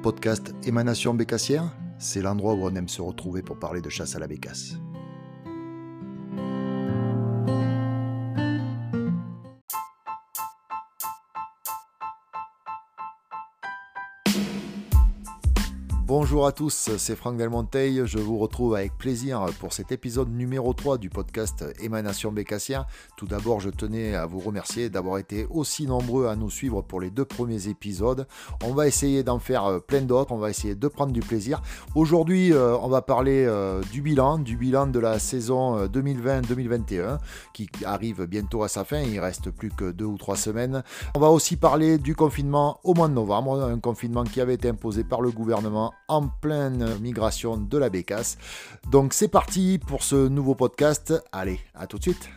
podcast Émanation Bécassière, c'est l'endroit où on aime se retrouver pour parler de chasse à la bécasse. Bonjour à tous, c'est Franck Delmonteil. Je vous retrouve avec plaisir pour cet épisode numéro 3 du podcast Émanation Bécassière. Tout d'abord, je tenais à vous remercier d'avoir été aussi nombreux à nous suivre pour les deux premiers épisodes. On va essayer d'en faire euh, plein d'autres, on va essayer de prendre du plaisir. Aujourd'hui, euh, on va parler euh, du bilan, du bilan de la saison 2020-2021 qui arrive bientôt à sa fin. Il reste plus que deux ou trois semaines. On va aussi parler du confinement au mois de novembre, un confinement qui avait été imposé par le gouvernement en pleine migration de la bécasse. Donc c'est parti pour ce nouveau podcast. Allez, à tout de suite.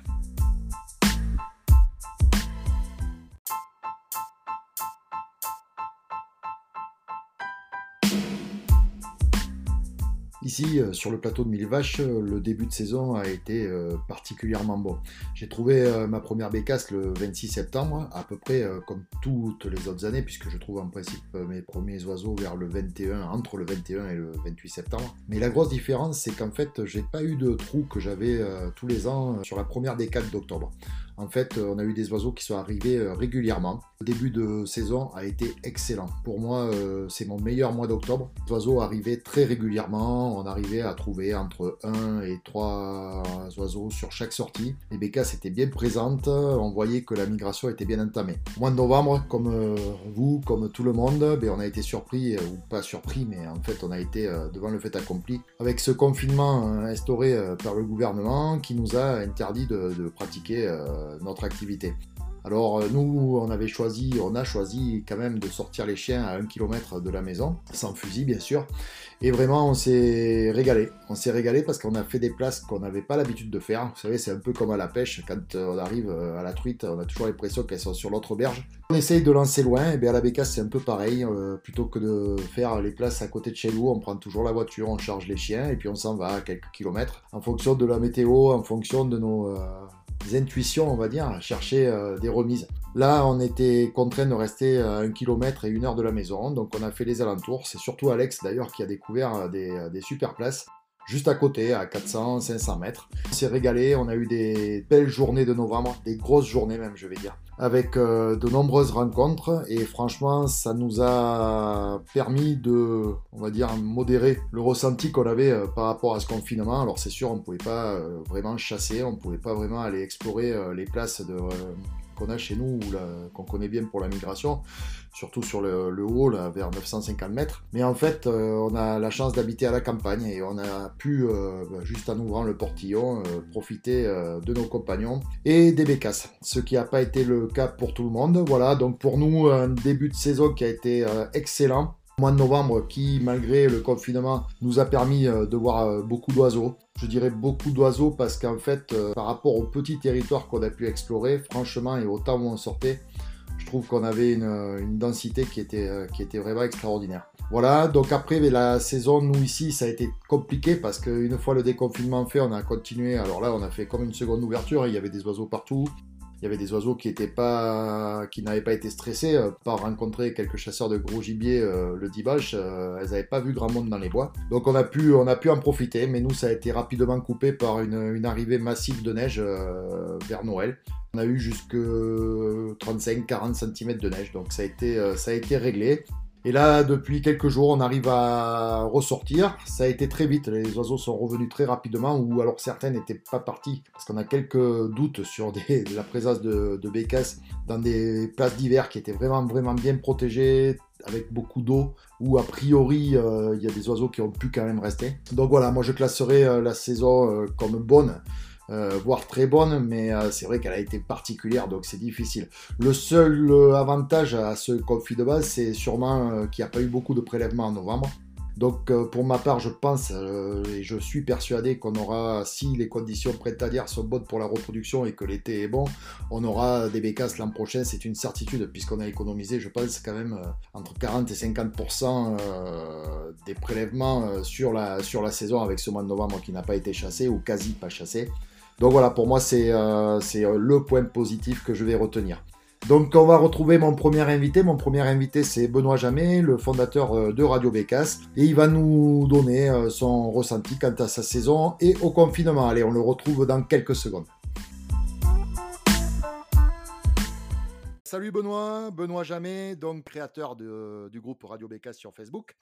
Ici, euh, sur le plateau de Mille Vaches, euh, le début de saison a été euh, particulièrement bon. J'ai trouvé ma première bécasse le 26 septembre, à peu près comme toutes les autres années, puisque je trouve en principe mes premiers oiseaux vers le 21, entre le 21 et le 28 septembre. Mais la grosse différence, c'est qu'en fait, j'ai pas eu de trou que j'avais tous les ans sur la première décade d'octobre. En fait, on a eu des oiseaux qui sont arrivés régulièrement. Le début de saison a été excellent. Pour moi, c'est mon meilleur mois d'octobre. Les oiseaux arrivaient très régulièrement on arrivait à trouver entre 1 et 3 oiseaux sur chaque sortie. Les bécasses étaient bien présentes, on voyait que la migration était bien entamée. mois de novembre, comme euh, vous, comme tout le monde, ben, on a été surpris, euh, ou pas surpris, mais en fait on a été euh, devant le fait accompli, avec ce confinement instauré par le gouvernement qui nous a interdit de pratiquer notre activité. Alors euh, nous, on avait choisi, on a choisi quand même de sortir les chiens à un kilomètre de la maison, sans fusil bien sûr. Et vraiment, on s'est régalé. On s'est régalé parce qu'on a fait des places qu'on n'avait pas l'habitude de faire. Vous savez, c'est un peu comme à la pêche. Quand euh, on arrive euh, à la truite, on a toujours l'impression qu'elles sont sur l'autre berge. On essaye de lancer loin. Et bien à la bécasse, c'est un peu pareil. plutôt que de faire les places à côté de chez nous, on prend toujours la voiture, on charge les chiens et puis on s'en va à quelques kilomètres. En fonction de la météo, en fonction de nos intuitions, on va dire, chercher euh, des remises. Là, on était contraint de rester à un kilomètre et une heure de la maison, donc on a fait les alentours. C'est surtout Alex d'ailleurs qui a découvert euh, des, euh, des super places juste à côté, à 400-500 mètres. On s'est régalé, on a eu des belles journées de novembre, des grosses journées même, je vais dire, avec euh, de nombreuses rencontres et franchement, ça nous a permis de, on va dire, modérer le ressenti qu'on avait euh, par rapport à ce confinement. Alors c'est sûr, on pouvait pas euh, vraiment chasser, on pouvait pas vraiment aller explorer les places de qu'on a chez nous, qu'on connaît bien pour la migration, surtout sur le, haut, vers 950 mètres. Mais en fait, euh, on a la chance d'habiter à la campagne et on a pu, euh, bah, juste en ouvrant le portillon, euh, profiter de nos compagnons et des bécasses, ce qui n'a pas été le cas pour tout le monde. Voilà, donc pour nous, un début de saison qui a été excellent mois de novembre qui, malgré le confinement, nous a permis de voir beaucoup d'oiseaux. Je dirais beaucoup d'oiseaux parce qu'en fait, par rapport au petit territoire qu'on a pu explorer, franchement, et au temps où on sortait, je trouve qu'on avait une, densité qui était, euh, qui était vraiment extraordinaire. Voilà, donc après la saison, nous ici, ça a été compliqué parce qu'une fois le déconfinement fait, on a continué. Alors là, on a fait comme une seconde ouverture, il y avait des oiseaux partout. Il y avait des oiseaux qui n'avaient pas été stressés euh, par rencontrer quelques chasseurs de gros gibier euh, le dimanche. elles n'avaient pas vu grand monde dans les bois. Donc on a pu, en profiter, mais nous ça a été rapidement coupé par une, arrivée massive de neige vers Noël. On a eu jusque 35-40 cm de neige, donc euh, ça a été réglé. Et là, depuis quelques jours, on arrive à ressortir. Ça a été très vite. Les oiseaux sont revenus très rapidement, ou alors certains n'étaient pas partis, parce qu'on a quelques doutes sur la présence de, de bécasses dans des places d'hiver qui étaient vraiment, vraiment bien protégées, avec beaucoup d'eau, où a priori, euh, il y a des oiseaux qui ont pu quand même rester. Donc voilà, moi je classerai euh, la saison comme bonne. Euh, voire très bonne, mais euh, c'est vrai qu'elle a été particulière, donc c'est difficile. Le seul euh, avantage à ce conflit de base, c'est sûrement qu'il n'y a pas eu beaucoup de prélèvements en novembre. Donc pour ma part, je pense et je suis persuadé qu'on aura, si les conditions printanières sont bonnes pour la reproduction et que l'été est bon, on aura des bécasses l'an prochain, c'est une certitude, puisqu'on a économisé, je pense, quand même entre 40 et 50% des prélèvements sur, la, sur la saison avec ce mois de novembre qui n'a pas été chassé ou quasi pas chassé. Donc voilà, pour moi, c'est euh, euh, le point positif que je vais retenir. Donc on va retrouver mon premier invité. Mon premier invité c'est Benoît Jamet, le fondateur euh, de Radio Bécasse. Et il va nous donner son ressenti quant à sa saison et au confinement. Allez, on le retrouve dans quelques secondes. Salut Benoît, Benoît Jamet, donc créateur du groupe Radio Bécasse sur Facebook.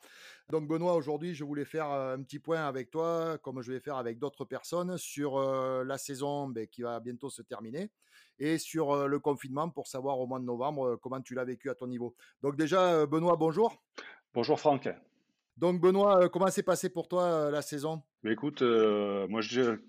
Donc Benoît, aujourd'hui je voulais faire euh, un petit point avec toi, comme je vais faire avec d'autres personnes, sur la saison ben, qui va bientôt se terminer et sur le confinement pour savoir au mois de novembre comment tu l'as vécu à ton niveau. Donc déjà, Benoît, bonjour. Bonjour Franck. Donc Benoît, comment s'est passé pour toi la saison? Écoute, moi je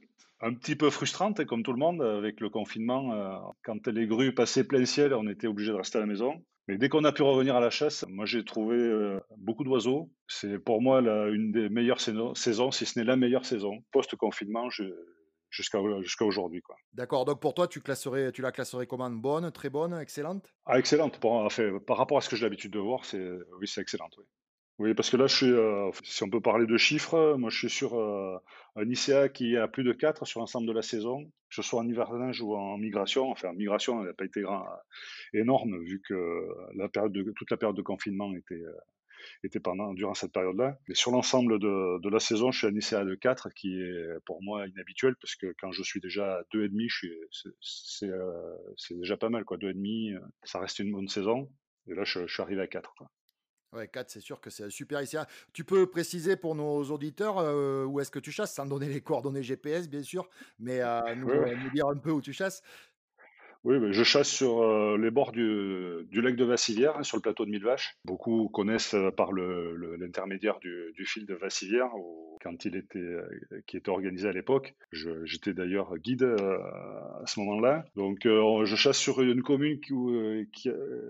un petit peu frustrante, hein, comme tout le monde, avec le confinement. quand les grues passaient plein ciel, on était obligé de rester à la maison. Mais dès qu'on a pu revenir à la chasse, moi j'ai trouvé beaucoup d'oiseaux. C'est pour moi une des meilleures saisons, si ce n'est la meilleure saison. Post-confinement, jusqu'à aujourd'hui. D'accord, donc pour toi, tu, classerais, tu la classerais comment? Bonne, très bonne, excellente? Ah, Excellente, par, par rapport à ce que j'ai l'habitude de voir, c'est, oui, c'est excellente. Oui. Oui. parce que là, euh, si on peut parler de chiffres, moi je suis sur euh, un ICA qui est à plus de 4 sur l'ensemble de la saison, que ce soit en hivernage ou en migration. Enfin, en migration, elle n'a pas été grand, énorme, vu que toute la période de confinement était, euh, pendant, durant cette période-là. Mais sur l'ensemble de, la saison, je suis à ICA de 4, qui est pour moi inhabituel, parce que quand je suis déjà à 2,5, euh, c'est déjà pas mal. Quoi. 2,5, euh, ça reste une bonne saison. Et là, je, suis arrivé à 4. Quoi. Ouais, 4, c'est sûr que c'est super ICA. Tu peux préciser pour nos auditeurs euh, où est-ce que tu chasses, sans donner les coordonnées GPS, bien sûr, mais nous, nous, dire un peu où tu chasses. Oui, je chasse sur les bords du, lac de Vassivière, hein, sur le plateau de Mille Vaches. Beaucoup connaissent par l'intermédiaire du, fil de Vassivière, quand il était, qui était organisé à l'époque. J'étais d'ailleurs guide à ce moment-là. Donc, je chasse sur une commune qui,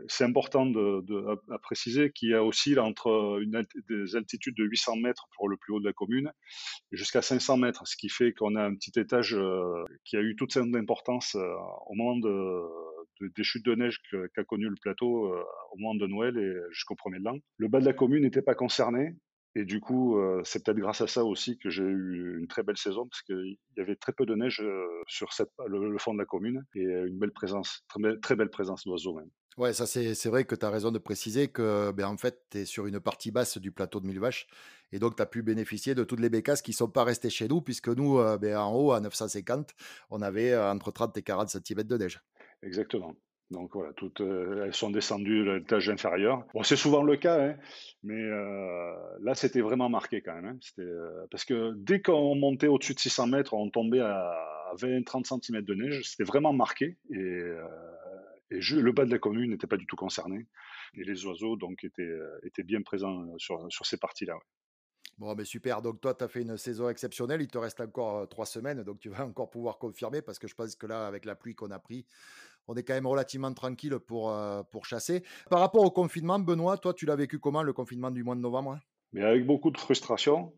c'est important de, à, préciser, qui a aussi entre des altitudes de 800 mètres pour le plus haut de la commune jusqu'à 500 mètres, ce qui fait qu'on a un petit étage qui a eu toute son importance au moment de des chutes de neige qu'a connu le plateau euh, au moment de Noël et jusqu'au premier de l'an. Le bas de la commune n'était pas concerné. Et du coup, euh, c'est peut-être grâce à ça aussi que j'ai eu une très belle saison, parce qu'il y avait très peu de neige euh, sur le, fond de la commune et une belle présence, très, belle présence d'oiseaux même. Ouais, ça c'est vrai que tu as raison de préciser que ben, en fait, tu es sur une partie basse du plateau de Mille Vaches et donc tu as pu bénéficier de toutes les bécasses qui ne sont pas restées chez nous puisque nous, ben, en haut, à 950, on avait entre 30 et 40 cm de neige. Exactement. Donc voilà, toutes euh, elles sont descendues à l'étage inférieur. Bon, c'est souvent le cas, hein, mais euh, là c'était vraiment marqué quand même. Hein. Euh, parce que dès qu'on montait au-dessus de 600 mètres, on tombait à 20-30 cm de neige. C'était vraiment marqué et, le bas de la commune n'était pas du tout concerné. Et les oiseaux donc étaient, étaient bien présents sur, sur ces parties-là. Bon, mais super. Donc, toi, tu as fait une saison exceptionnelle. Il te reste encore trois semaines. Donc, tu vas encore pouvoir confirmer parce que je pense que là, avec la pluie qu'on a pris, on est quand même relativement tranquille pour, pour chasser. Par rapport au confinement, Benoît, toi, tu l'as vécu comment le confinement du mois de novembre hein? Mais avec beaucoup de frustration.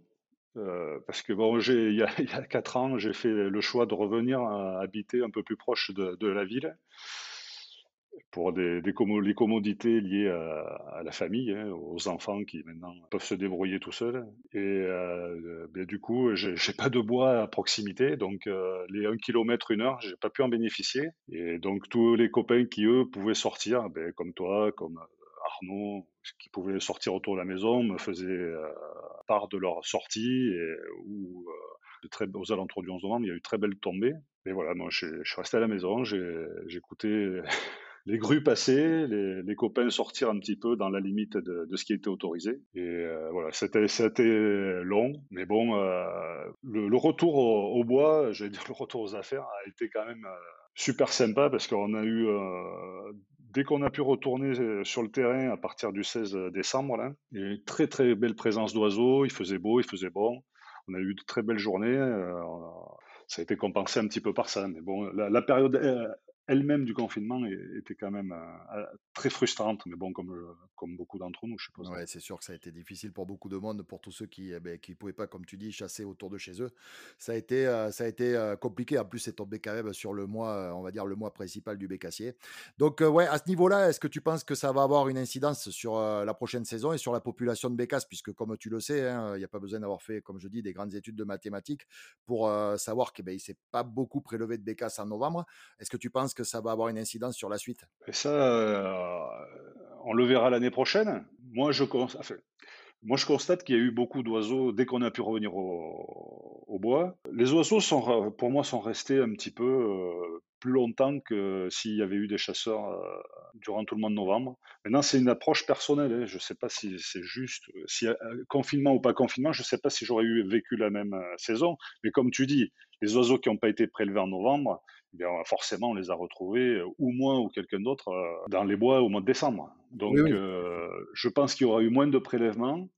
parce que bon, il y, a, il quatre ans, j'ai fait le choix de revenir habiter un peu plus proche de la ville pour des, des les commodités liées à, la famille, hein, aux enfants qui maintenant peuvent se débrouiller tout seuls. Et euh, ben, du coup, j'ai pas de bois à proximité, donc euh, les 1 km une heure, j'ai pas pu en bénéficier. Et donc tous les copains qui eux pouvaient sortir, ben, comme toi, comme euh, Arnaud, qui pouvaient sortir autour de la maison, me faisaient part de leur sortie et, ou très, aux alentours du 11 novembre, il y a eu très belles tombées. Et voilà, moi je, je suis resté à la maison, j'ai écouté les grues passer, les, copains sortir un petit peu dans la limite de, ce qui était autorisé. Et euh, voilà, c'était long, mais bon, euh, le, retour au, bois, j'allais dire le retour aux affaires, a été quand même euh, super sympa parce qu'on a eu dès qu'on a pu retourner sur le terrain à partir du 16 décembre, là, il y a eu une très très belle présence d'oiseaux, il faisait beau, il faisait bon, on a eu de très belles journées, ça a été compensé un petit peu par ça, mais bon, la période elle-même du confinement était quand même euh, très frustrante, mais bon, comme, euh, comme beaucoup d'entre nous, je suppose. Ouais, c'est sûr que ça a été difficile pour beaucoup de monde, pour tous ceux qui ne eh ben, pouvaient pas, comme tu dis, chasser autour de chez eux. Ça a été, euh, ça a été compliqué. En plus, c'est tombé quand même sur le mois, on va dire, le mois principal du bécassier. Donc, ouais, à ce niveau-là, est-ce que tu penses que ça va avoir une incidence sur la prochaine saison et sur la population de bécasses? Puisque, comme tu le sais, hein, il n'y a pas besoin d'avoir fait, comme je dis, des grandes études de mathématiques pour savoir qu'il ben, ne s'est pas beaucoup prélevé de bécasses en novembre. Est-ce que tu penses penses que ça va avoir une incidence sur la suite? Ça, on le verra l'année prochaine. Moi, je, constate qu'il y a eu beaucoup d'oiseaux dès qu'on a pu revenir au, bois. Les oiseaux, pour moi, sont restés un petit peu euh, plus longtemps que s'il y avait eu des chasseurs euh, durant tout le mois de novembre. Maintenant, c'est une approche personnelle. Hein. Je ne sais pas si c'est juste, si euh, confinement ou pas confinement, je ne sais pas si j'aurais vécu la même saison. Mais comme tu dis, les oiseaux qui n'ont pas été prélevés en novembre, eh forcément, on les a retrouvés, ou moi ou quelqu'un d'autre, dans les bois au mois de décembre. Donc, je pense qu'il y aura eu moins de prélèvements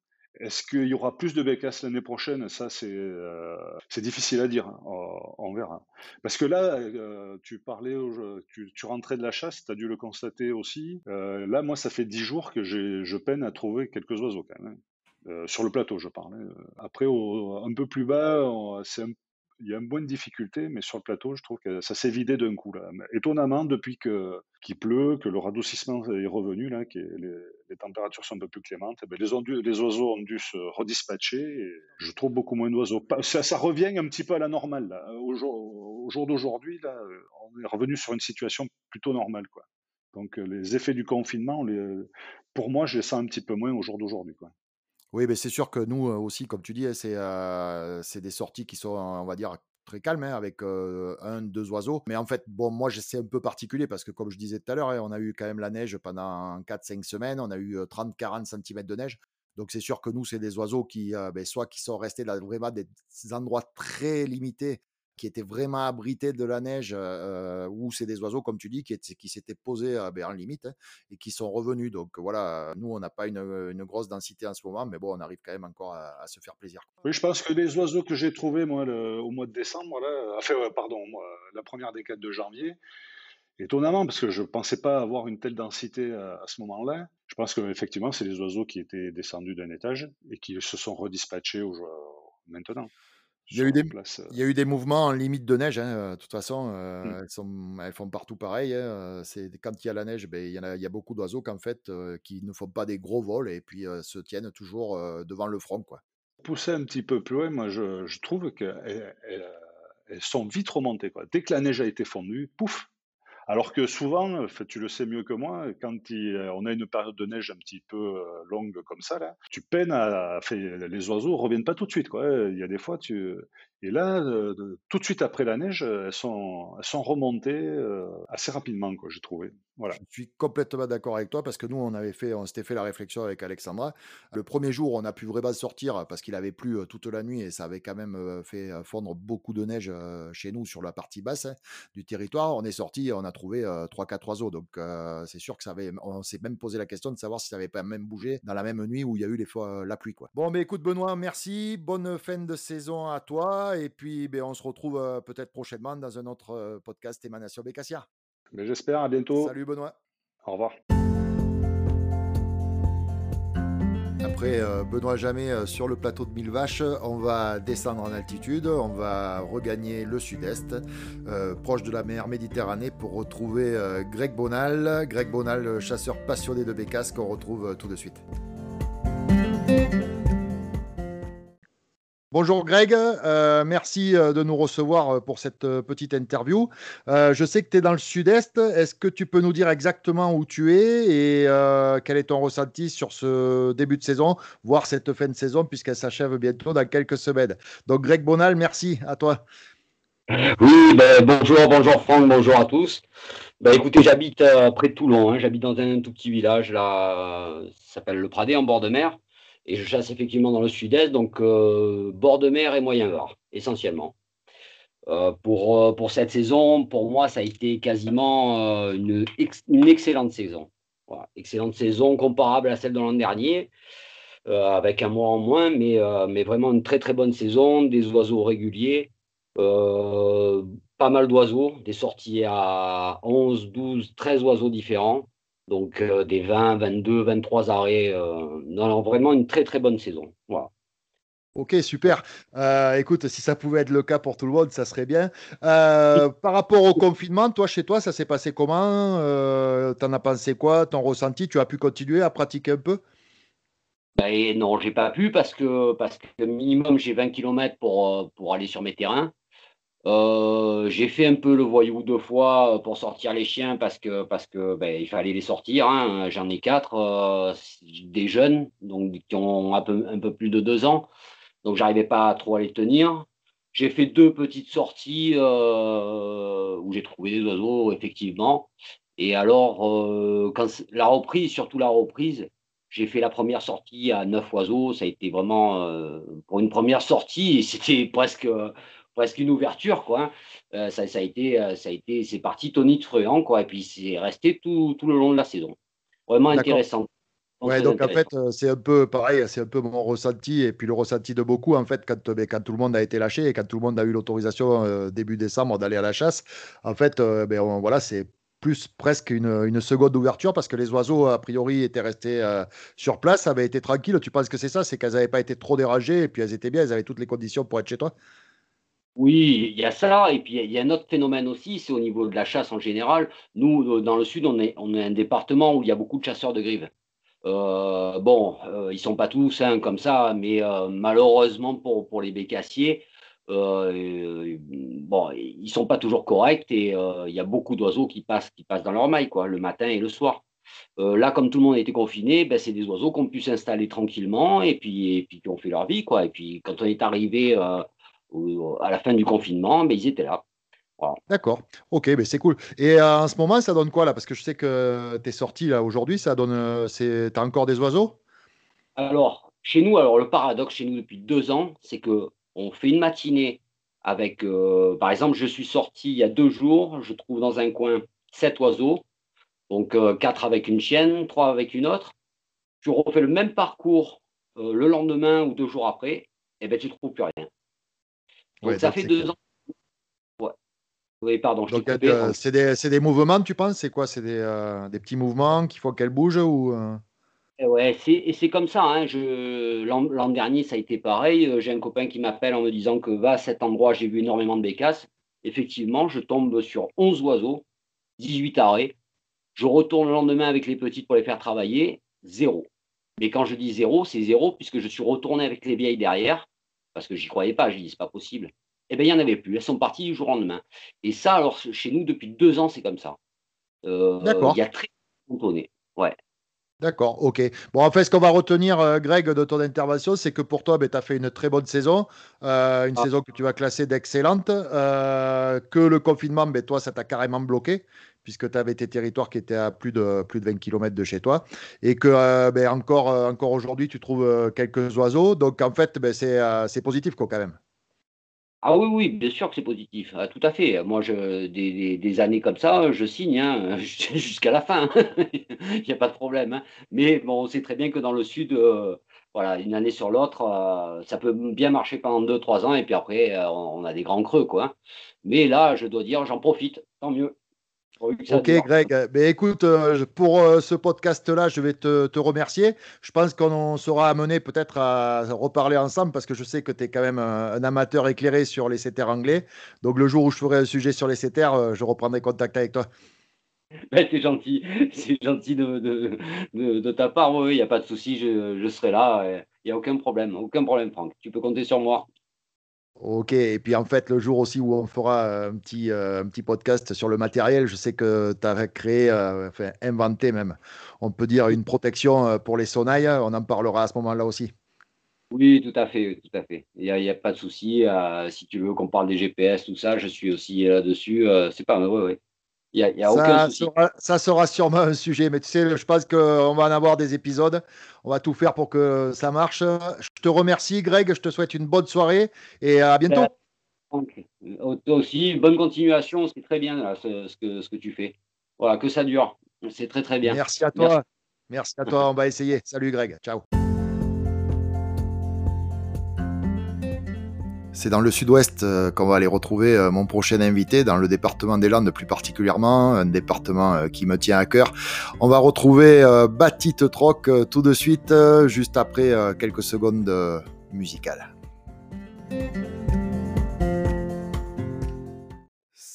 est-ce qu'il y aura plus de bécasses l'année prochaine? Ça, c'est euh, difficile à dire. Hein. On, verra. Parce que là, euh, tu parlais, tu, tu, rentrais de la chasse, tu as dû le constater aussi. Euh, là, moi, ça fait dix jours que je peine à trouver quelques oiseaux quand même. Hein. sur le plateau, je parlais. Après, un peu plus bas, c'est un il y a un moins difficulté, mais sur le plateau, je trouve que ça s'est vidé d'un coup. Là. Étonnamment, depuis que, qu'il pleut, que le radoucissement est revenu, là, que les, températures sont un peu plus clémentes, eh ben, les, oiseaux ont dû se redispatcher. Je trouve beaucoup moins d'oiseaux. Ça, revient un petit peu à la normale. Là. Au jour, jour d'aujourd'hui, on est revenu sur une situation plutôt normale. Donc les effets du confinement, pour moi, je les sens un petit peu moins au jour d'aujourd'hui. Oui, mais c'est sûr que nous aussi, comme tu dis, hein, c'est des sorties qui sont, on va dire, très calmes, hein, avec un, deux oiseaux. Mais en fait, bon, moi, c'est un peu particulier parce que, comme je disais tout à l'heure, hein, on a eu quand même la neige pendant 4-5 semaines. On a eu 30-40 cm de neige. Donc, c'est sûr que nous, c'est des oiseaux qui, ben, soit qui sont restés là, vraiment des endroits très limités qui étaient vraiment abrités de la neige, ou c'est des oiseaux, comme tu dis, qui, qui s'étaient posés ben, en limite hein, et qui sont revenus. Donc voilà, nous, on n'a pas une, grosse densité en ce moment, mais bon, on arrive quand même encore à, se faire plaisir. Oui, je pense que les oiseaux que j'ai trouvés, moi, au mois de décembre, enfin, pardon, la première décade de janvier, étonnamment, parce que je ne pensais pas avoir une telle densité à, ce moment-là. Je pense qu'effectivement, c'est des oiseaux qui étaient descendus d'un étage et qui se sont redispatchés maintenant. Il y, a eu des, il y, a eu des, mouvements en limite de neige, hein, de toute façon, mmh. elles, sont, elles, font partout pareil. Hein, c'est, quand il y a la neige, ben, il, y a, il y a beaucoup d'oiseaux qu'en fait, qui ne font pas des gros vols et puis se tiennent toujours devant le front. Quoi. Pousser un petit peu plus loin, moi je, je trouve qu'elles elles sont vite remontées. Quoi. Dès que la neige a été fondue, pouf, alors que souvent, tu le sais mieux que moi, quand on a une période de neige un petit peu euh, longue comme ça, là, tu peines à. les oiseaux reviennent pas tout de suite. Quoi. Il y a des fois, tu. Et là, tout de suite après la neige, elles sont, elles remontées euh, assez rapidement, quoi, j'ai trouvé. Voilà. Je suis complètement d'accord avec toi parce que nous, on avait fait, on s'était fait la réflexion avec Alexandra. Le premier jour, on a pu vraiment sortir parce qu'il avait plu euh, toute la nuit et ça avait quand même fait fondre beaucoup de neige chez nous sur la partie basse hein, du territoire. On est sorti, on a trouvé 3-4 oiseaux. Donc, c'est sûr que ça avait. On s'est même posé la question de savoir si ça avait pas même bougé dans la même nuit où il y a eu les fois la pluie. Quoi. Bon, mais écoute, Benoît, merci. Bonne fin de saison à toi. Et puis, ben, on se retrouve peut-être prochainement dans un autre podcast Émanation Bécassia. Mais j'espère. À bientôt. Salut, Benoît. Au revoir. Après euh, Benoît Jamais euh, sur le plateau de Mille Vaches, on va descendre en altitude, on va regagner le sud-est, euh, proche de la mer Méditerranée, pour retrouver Greg Bonal. Greg Bonal, chasseur passionné de bécasse, qu'on retrouve tout de suite. Bonjour Greg, euh, merci euh, de nous recevoir euh, pour cette petite interview. je sais que tu es dans le sud-est. Est-ce que tu peux nous dire exactement où tu es et quel est ton ressenti sur ce début de saison, voire cette fin de saison, puisqu'elle s'achève bientôt dans quelques semaines? Donc Greg Bonal, merci à toi. Oui, ben, bonjour, bonjour Franck, bonjour à tous. Ben, écoutez, j'habite près de Toulon, hein. j'habite dans un tout petit village là, s'appelle le Pradé en bord de mer. Et je chasse effectivement dans le sud-est, donc euh, bord de mer et moyen Var, essentiellement. Euh, pour, euh, pour cette saison, pour moi, ça a été quasiment une, excellente saison. excellente saison comparable à celle de l'an dernier, avec un mois en moins, mais, mais vraiment une très très bonne saison, des oiseaux réguliers, pas mal d'oiseaux, des sorties à 11, 12, 13 oiseaux différents. Donc euh, des 20, 22, 23 arrêts. Euh, non, vraiment une très très bonne saison. Voilà. Ok, super. Euh, écoute, si ça pouvait être le cas pour tout le monde, ça serait bien. par rapport au confinement, toi, chez toi, ça s'est passé comment? T'en as pensé quoi? Ton ressenti? Tu as pu continuer à pratiquer un peu? Ben, Non, j'ai pas pu parce que, parce que minimum, j'ai 20 km pour, pour aller sur mes terrains. Euh, j'ai fait un peu le voyou deux fois pour sortir les chiens parce que parce que ben, il fallait les sortir. Hein. J'en ai quatre, euh, des jeunes, donc qui ont un peu, un peu plus de deux ans, donc j'arrivais pas trop à les tenir. J'ai fait deux petites sorties euh, où j'ai trouvé des oiseaux effectivement. Et alors quand la reprise, surtout la reprise, j'ai fait la première sortie à neuf oiseaux. Ça a été vraiment pour une première sortie, c'était presque presque une ouverture, quoi. Hein. Euh, ça, ça, a été, euh, ça a été, c'est parti tonitruant, quoi. Et puis c'est resté tout, tout, le long de la saison. Vraiment intéressant. Ouais, donc en fait, euh, c'est un peu pareil, c'est un peu mon ressenti et puis le ressenti de beaucoup en fait quand, ben, quand tout le monde a été lâché et quand tout le monde a eu l'autorisation début décembre d'aller à la chasse. En fait, ben, voilà, c'est plus presque une, une, seconde ouverture parce que les oiseaux a priori étaient restés sur place, avaient été tranquilles. Tu penses que c'est ça, c'est qu'elles n'avaient pas été trop dérangées et puis elles étaient bien, elles avaient toutes les conditions pour être chez toi? Oui, il y a ça, et puis il y a un autre phénomène aussi, c'est au niveau de la chasse en général. Nous, dans le sud, on est, on est un département où il y a beaucoup de chasseurs de grives. Euh, bon, euh, ils sont pas tous hein, comme ça, mais euh, malheureusement pour, pour les bécassiers, euh, bon, ils sont pas toujours corrects et il y a beaucoup d'oiseaux qui passent, qui passent dans leur maille, quoi, le matin et le soir. là, comme tout le monde a été confiné, ben, c'est des oiseaux qui ont pu s'installer tranquillement et puis, et puis qui ont fait leur vie, quoi. Et puis quand on est arrivé à la fin du confinement, mais ils étaient là. D'accord, ok, mais c'est cool. Et euh, en ce moment, ça donne quoi là? Parce que je sais que tu es sorti là aujourd'hui, ça donne. Euh, c'est, t'as encore des oiseaux? Alors, chez nous, alors le paradoxe chez nous depuis deux ans, c'est que on fait une matinée avec, euh, par exemple, je suis sorti il y a deux jours, je trouve dans un coin sept oiseaux, donc quatre avec une chienne, trois avec une autre. Tu refais le même parcours le lendemain ou deux jours après, et eh ben tu trouves plus rien ça fait deux ans. Oui, pardon. Euh, c'est des, mouvements, tu penses? C'est quoi? C'est des, euh, petits mouvements qu'il faut qu'elle bouge ou euh? eh Ouais, et c'est comme ça. Hein. L'an dernier, ça a été pareil. J'ai un copain qui m'appelle en me disant que va à cet endroit, j'ai vu énormément de bécasses. Effectivement, je tombe sur 11 oiseaux, 18 arrêts. Je retourne le lendemain avec les petites pour les faire travailler, zéro. Mais quand je dis zéro, c'est zéro puisque je suis retourné avec les vieilles derrière parce que j'y croyais pas, j'ai dit c'est pas possible. Eh bien, il n'y en avait plus. Elles sont parties du jour au lendemain. Et ça, alors, chez nous, depuis deux ans, c'est comme ça. Euh, D'accord. Il y a très cantonné. Ouais. D'accord, ok. Bon, en fait, ce qu'on va retenir, euh, Greg, de ton intervention, c'est que pour toi, ben, tu as fait une très bonne saison, euh, une ah. saison que tu vas classer d'excellente, que le confinement, ben, toi, ça t'a carrément bloqué, puisque tu avais tes territoires qui étaient à plus de, plus de 20 km de chez toi, et que euh, ben, encore, euh, encore aujourd'hui, tu trouves euh, quelques oiseaux. Donc, en fait, ben, c'est positif quoi, quand même. Ah oui, oui, bien sûr que c'est positif, ah, tout à fait. Moi, je, des, années comme ça, je signe hein, jusqu'à la fin. Il n'y a pas de problème. Hein. Mais bon, on sait très bien que dans le sud, voilà, une année sur l'autre, ça peut bien marcher pendant 2-3 ans et puis après, on a des grands creux. Quoi. Hein. Mais là, je dois dire, j'en profite, tant mieux. Ok, Greg. Mais ben, écoute, euh, pour euh, ce podcast-là, je vais te, remercier. Je pense qu'on sera amené peut-être à reparler ensemble parce que je sais que tu es quand même un, amateur éclairé sur les CTR anglais. Donc, le jour où je ferai un sujet sur les CTR, euh, je reprendrai contact avec toi. Ben, c'est gentil, c'est gentil de, ta part. Oui, il n'y a pas de souci, je, je serai là. Il n'y a aucun problème, aucun problème, Franck. Tu peux compter sur moi. Ok, et puis en fait, le jour aussi où on fera euh, un petit, euh, un petit podcast sur le matériel, je sais que tu as créé, euh, enfin inventé même, on peut dire une protection pour les sonnailles. On en parlera à ce moment-là aussi. Oui, tout à fait, tout à fait. Il n'y a, pas de souci. si tu veux qu'on parle des GPS, tout ça, je suis aussi là-dessus. c'est pas, ça, Sera, ça sera sûrement un sujet, mais tu sais, je pense qu'on va en avoir des épisodes. On va tout faire pour que ça marche. Je te remercie, Greg. Je te souhaite une bonne soirée et à bientôt. Euh, toi aussi, bonne continuation. C'est très bien ce, que, ce que tu fais. Voilà, que ça dure. C'est très, très bien. Merci à toi. Merci à toi. On va essayer. Salut, Greg. Ciao. C'est dans le sud-ouest euh, qu'on va aller retrouver euh, mon prochain invité, dans le département des Landes plus particulièrement, un département euh, qui me tient à cœur. On va retrouver Batite Troc tout de suite, juste après quelques secondes musicales.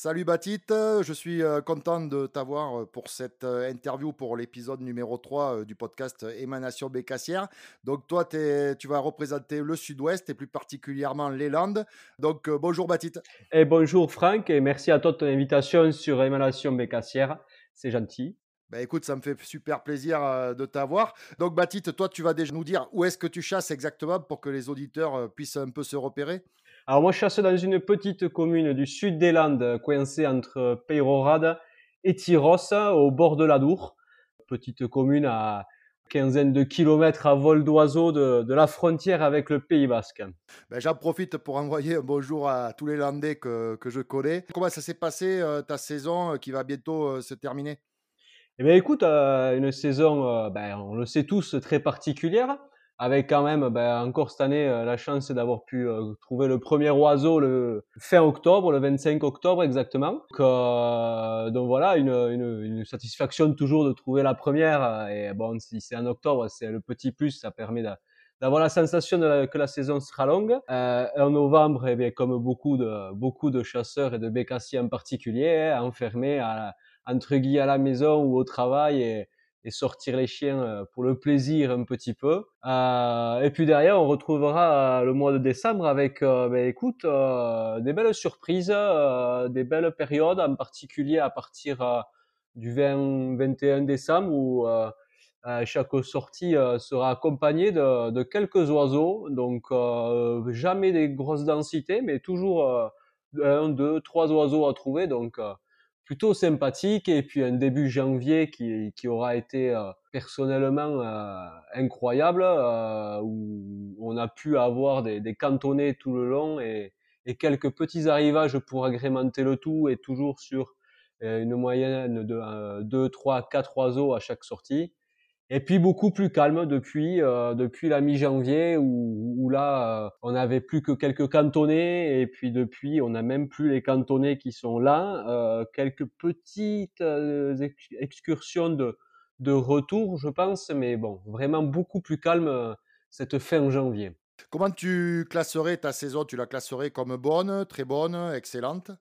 Salut Batit, je suis euh, content de t'avoir euh, pour cette euh, interview pour l'épisode numéro 3 du podcast Émanation Bécassière. Donc toi, tu vas représenter le sud-ouest et plus particulièrement les Landes. Donc bonjour Batit. Et bonjour Franck et merci à toi de ton invitation sur Émanation Bécassière. C'est gentil. Ben écoute, ça me fait super plaisir de t'avoir. Donc Batit, toi, tu vas déjà nous dire où est-ce que tu chasses exactement pour que les auditeurs puissent un peu se repérer? Alors moi, je chasse dans une petite commune du sud des Landes, coincée entre Peyrorade et Tyros, au bord de l'Adour. Petite commune à quinzaine de kilomètres à vol d'oiseau de, la frontière avec le Pays Basque. Ben, J'en profite pour envoyer un bonjour à tous les Landais que, que je connais. Comment ça s'est passé euh, ta saison euh, qui va bientôt euh, se terminer? Eh bien, écoute, une saison, ben, on le sait tous, très particulière avec quand même ben, encore cette année euh, la chance d'avoir pu euh, trouver le premier oiseau le fin octobre, le 25 octobre exactement. Donc, euh, donc voilà, une, une, une, satisfaction toujours de trouver la première. Et bon, si c'est en octobre, c'est le petit plus, ça permet d'avoir la sensation que la saison sera longue. Euh, en novembre, eh bien, comme beaucoup de beaucoup de chasseurs et de bécassiers en particulier, hein, enfermés à, entre guillemets à la maison ou au travail et sortir les chiens euh, pour le plaisir un petit peu. Euh, et puis derrière, on retrouvera euh, le mois de décembre avec, ben, écoute, des belles surprises, des belles périodes, en particulier à partir du 20-21 décembre où chaque sortie sera accompagnée de, de, quelques oiseaux, donc jamais des grosses densités, mais toujours un, deux, trois oiseaux à trouver, donc plutôt sympathique et puis un début janvier qui, qui aura été euh, personnellement euh, incroyable euh, où on a pu avoir des, des cantonnés tout le long et, et, quelques petits arrivages pour agrémenter le tout et toujours sur une moyenne de 2, 3, 4 oiseaux à chaque sortie. Et puis beaucoup plus calme depuis euh, depuis la mi-janvier où, là euh, on n'avait plus que quelques cantonnés et puis depuis on n'a même plus les cantonnés qui sont là. Euh, quelques petites excursions de de retour, je pense, mais bon, vraiment beaucoup plus calme cette fin janvier. Comment tu classerais ta saison? Tu la classerais comme bonne, très bonne, excellente?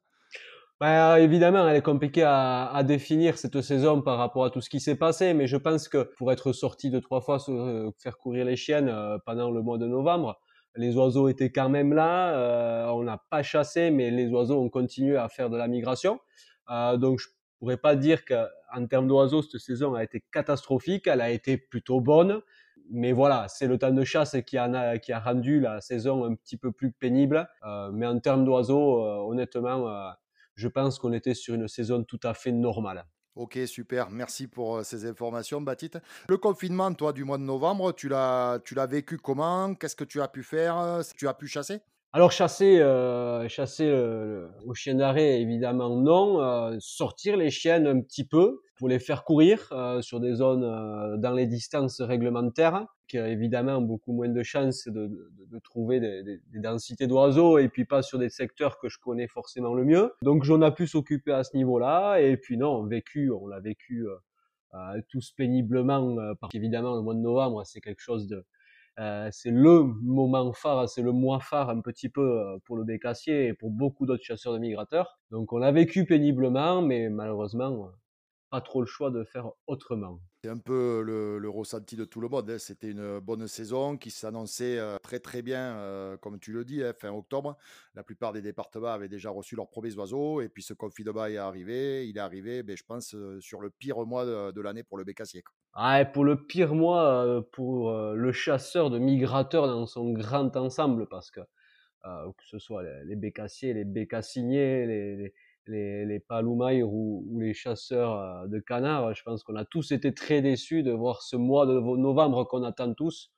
Bah, évidemment, elle est compliquée à, à, définir cette saison par rapport à tout ce qui s'est passé, mais je pense que pour être sorti de trois fois euh, faire courir les chiennes euh, pendant le mois de novembre, les oiseaux étaient quand même là. Euh, on n'a pas chassé, mais les oiseaux ont continué à faire de la migration. donc je pourrais pas dire qu'en termes d'oiseaux, cette saison a été catastrophique. Elle a été plutôt bonne. Mais voilà, c'est le temps de chasse qui a, qui a rendu la saison un petit peu plus pénible. mais en termes d'oiseaux, honnêtement, je pense qu'on était sur une saison tout à fait normale. Ok, super. Merci pour euh, ces informations, Baptiste. Le confinement, toi, du mois de novembre, tu l'as, tu l'as vécu comment? Qu'est-ce que tu as pu faire? Tu as pu chasser? Alors chasser, euh, chasser euh, au chien d'arrêt, évidemment non. Euh, sortir les chiennes un petit peu pour les faire courir euh, sur des zones euh, dans les distances réglementaires, qui a évidemment beaucoup moins de chances de, de, de trouver des, des, des densités d'oiseaux et puis pas sur des secteurs que je connais forcément le mieux. Donc j'en ai pu s'occuper à ce niveau-là. Et puis non, vécu, on l'a vécu tous péniblement, parce qu'évidemment le mois de novembre c'est quelque chose de euh, c'est le moment phare, c'est le mois phare un petit peu euh, pour le bécassier et pour beaucoup d'autres chasseurs de migrateurs. Donc on l'a vécu péniblement, mais malheureusement, euh, pas trop le choix de faire autrement. C'est un peu le, ressenti de tout le monde. Hein. C'était une bonne saison qui s'annonçait euh, très très bien, euh, comme tu le dis, hein, fin octobre. La plupart des départements avaient déjà reçu leurs premiers oiseaux et puis ce confinement est arrivé. Il est arrivé, ben, je pense, euh, sur le pire mois de, l'année pour le bécassier. Ah, pour le pire mois pour le chasseur de migrateurs dans son grand ensemble, parce que que ce soit les, bécassiers, les bécassiniers, les les, les ou, ou, les chasseurs euh, de canards, je pense qu'on a tous été très déçus de voir ce mois de novembre qu'on attend tous,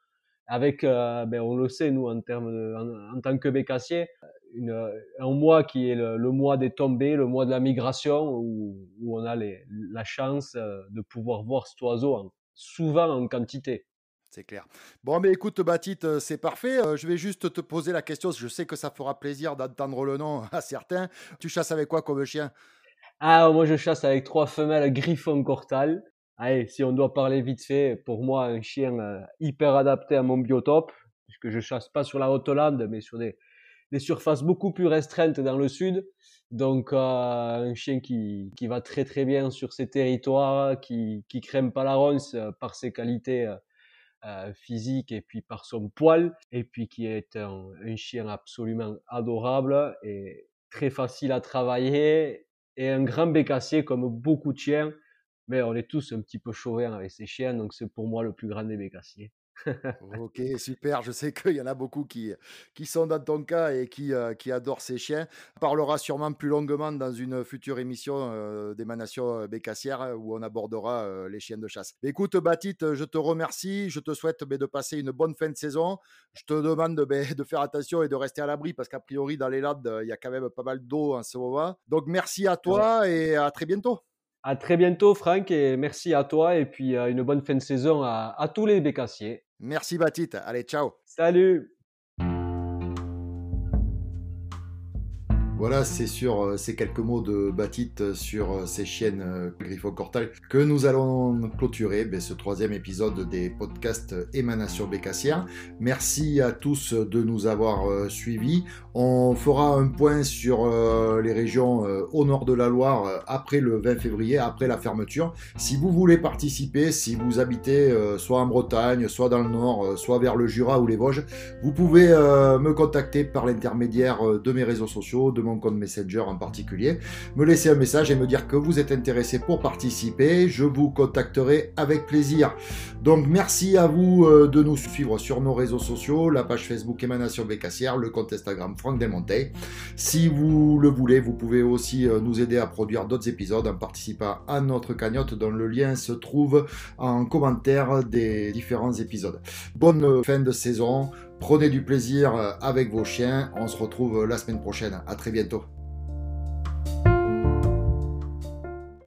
avec, euh, ben on le sait nous en termes de, en, tant que bécassier, une, un mois qui est le, mois des tombées, le mois de la migration, où, où on a les, la chance euh, de pouvoir voir cet oiseau souvent en quantité. C'est clair. Bon, mais écoute, Baptiste, euh, c'est parfait. Euh, je vais juste te poser la question. Je sais que ça fera plaisir d'entendre le nom à certains. Tu chasses avec quoi comme chien? Ah, moi, je chasse avec trois femelles Griffon Cortal. Allez, si on doit parler vite fait, pour moi, un chien euh, hyper adapté à mon biotope, puisque je chasse pas sur la haute lande, mais sur des, des surfaces beaucoup plus restreintes dans le sud. Donc un chien qui, qui va très très bien sur ses territoires, qui qui crème pas la ronce par ses qualités physiques et puis par son poil, et puis qui est un, un chien absolument adorable et très facile à travailler et un grand bécassier comme beaucoup de chiens. Mais on est tous un petit peu chauvins avec ces chiens, donc c'est pour moi le plus grand des bécassiers. ok, super. Je sais qu'il y en a beaucoup qui, qui sont dans ton cas et qui, euh, qui adorent ces chiens. On parlera sûrement plus longuement dans une future émission euh, d'émanation euh, bécassière où on abordera les chiens de chasse. Écoute, Batit, je te remercie. Je te souhaite de passer une bonne fin de saison. Je te demande de faire attention et de rester à l'abri parce qu'a priori, dans les Landes, il y a quand même pas mal d'eau en ce moment. Donc, merci à toi et à très bientôt. À très bientôt, Franck, et merci à toi. Et puis, une bonne fin de saison à, à tous les bécassiers. Merci, Batit. Allez, ciao. Salut. Voilà, c'est sur euh, ces quelques mots de Batit euh, sur euh, ces chiennes Griffo Cortal que nous allons clôturer ben, ce troisième épisode des podcasts Émanation Bécassière. Merci à tous de nous avoir suivis. On fera un point sur les régions au nord de la Loire après le 20 février, après la fermeture. Si vous voulez participer, si vous habitez soit en Bretagne, soit dans le nord, soit vers le Jura ou les Vosges, vous pouvez me contacter par l'intermédiaire de mes réseaux sociaux, de mon compte Messenger en particulier, me laisser un message et me dire que vous êtes intéressé pour participer. Je vous contacterai avec plaisir. Donc merci à vous euh, de nous suivre sur nos réseaux sociaux, la page Facebook Émanation Bécassière, le compte Instagram Franck Delmonteil. Si vous le voulez, vous pouvez aussi euh, nous aider à produire d'autres épisodes en participant à notre cagnotte dont le lien se trouve en commentaire des différents épisodes. Bonne fin de saison. Prenez du plaisir euh, avec vos chiens. On se retrouve la semaine prochaine. À très bientôt.